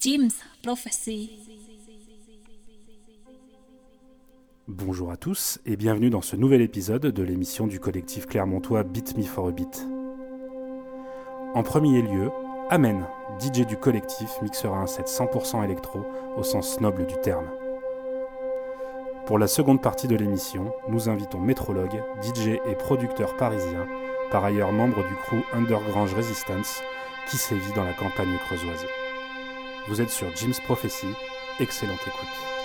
Jim's Prophecy. Bonjour à tous et bienvenue dans ce nouvel épisode de l'émission du collectif clermontois Beat Me for a Beat. En premier lieu, Amen, DJ du collectif, mixera un set 100% électro au sens noble du terme. Pour la seconde partie de l'émission, nous invitons Métrologue, DJ et producteur parisien, par ailleurs membre du crew Underground Resistance, qui sévit dans la campagne creusoise. Vous êtes sur Jim's Prophecy, excellente écoute.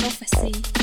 Prophecy.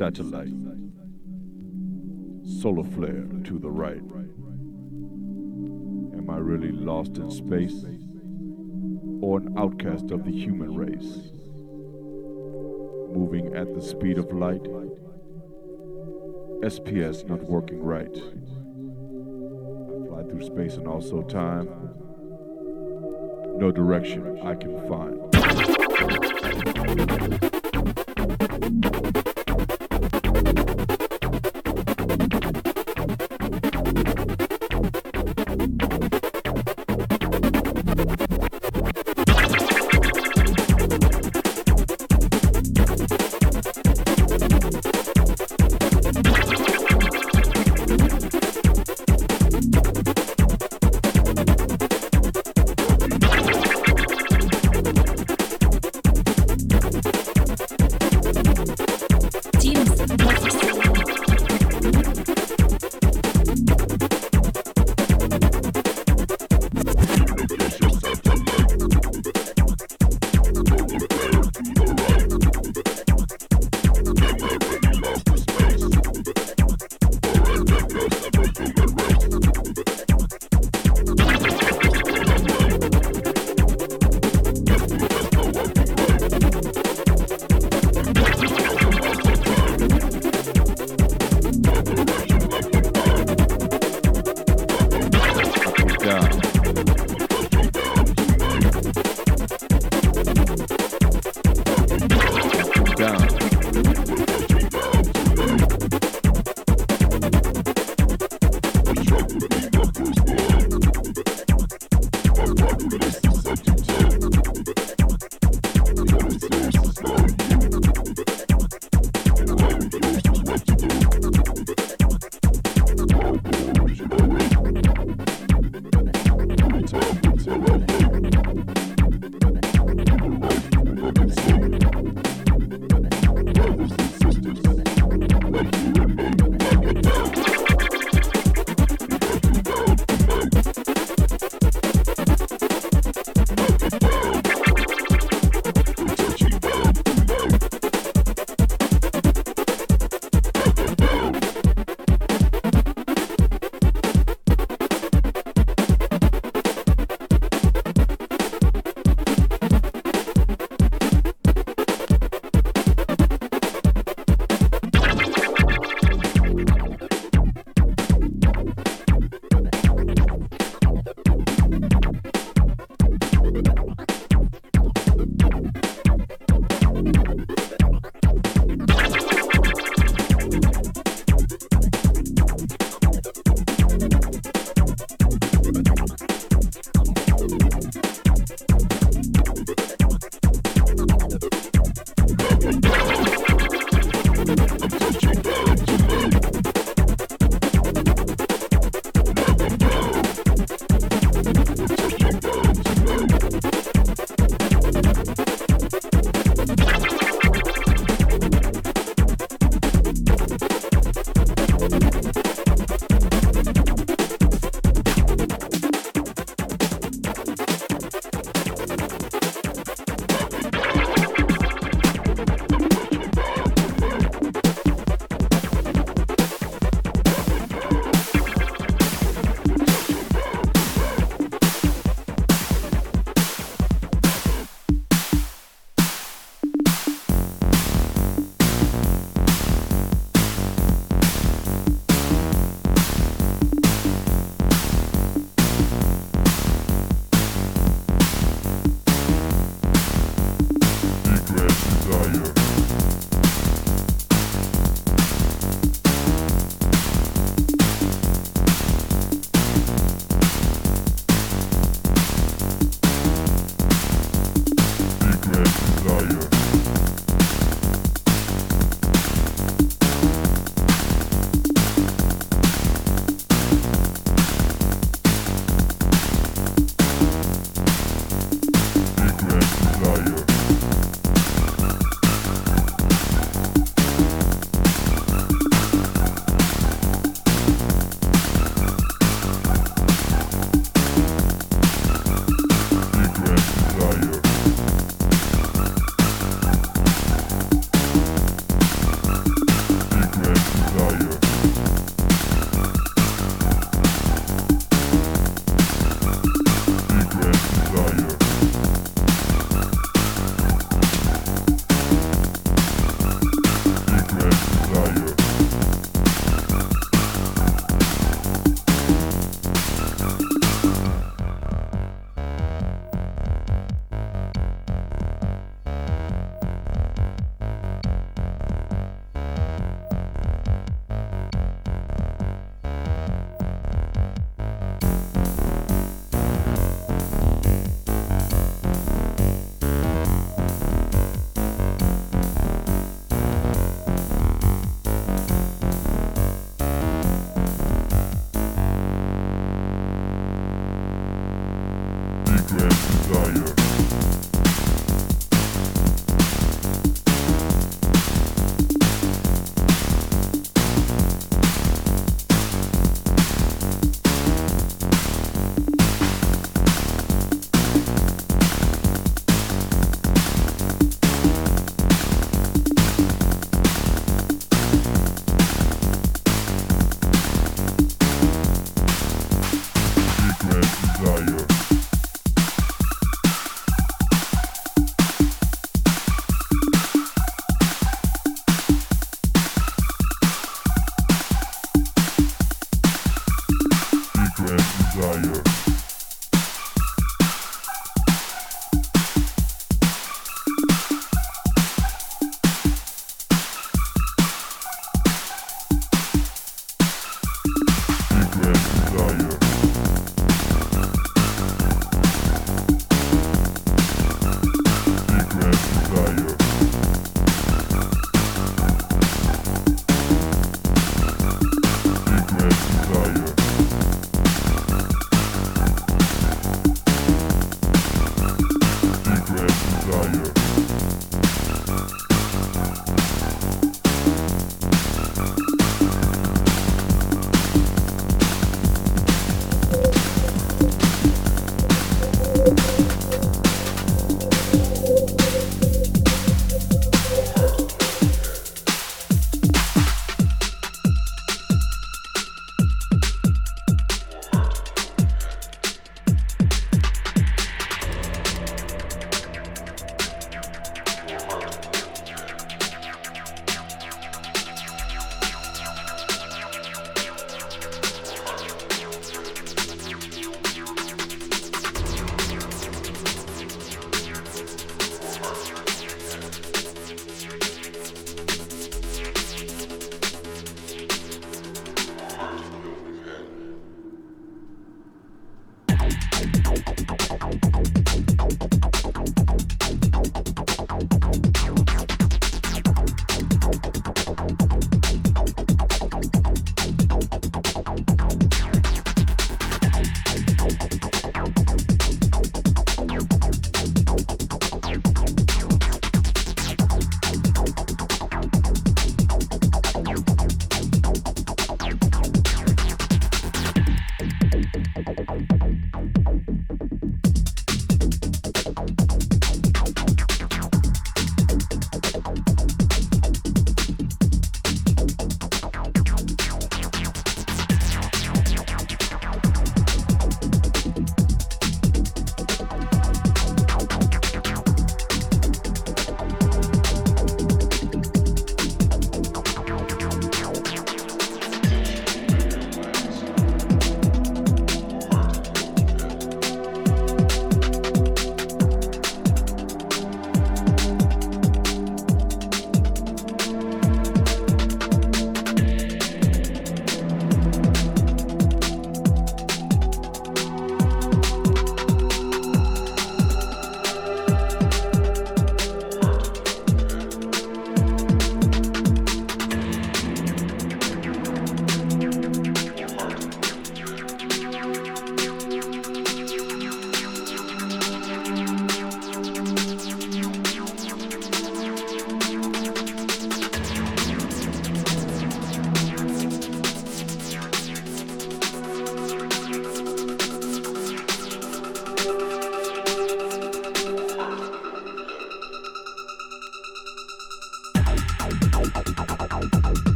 Satellite. Solar flare to the right. Am I really lost in space? Or an outcast of the human race? Moving at the speed of light? SPS not working right. I fly through space and also time. No direction I can find.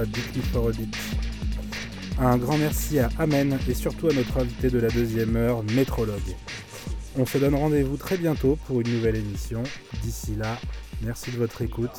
Beat Me for a. Un grand merci à Amen et surtout à notre invité de la deuxième heure, Métrologue. On se donne rendez-vous très bientôt pour une nouvelle émission. D'ici là, merci de votre écoute.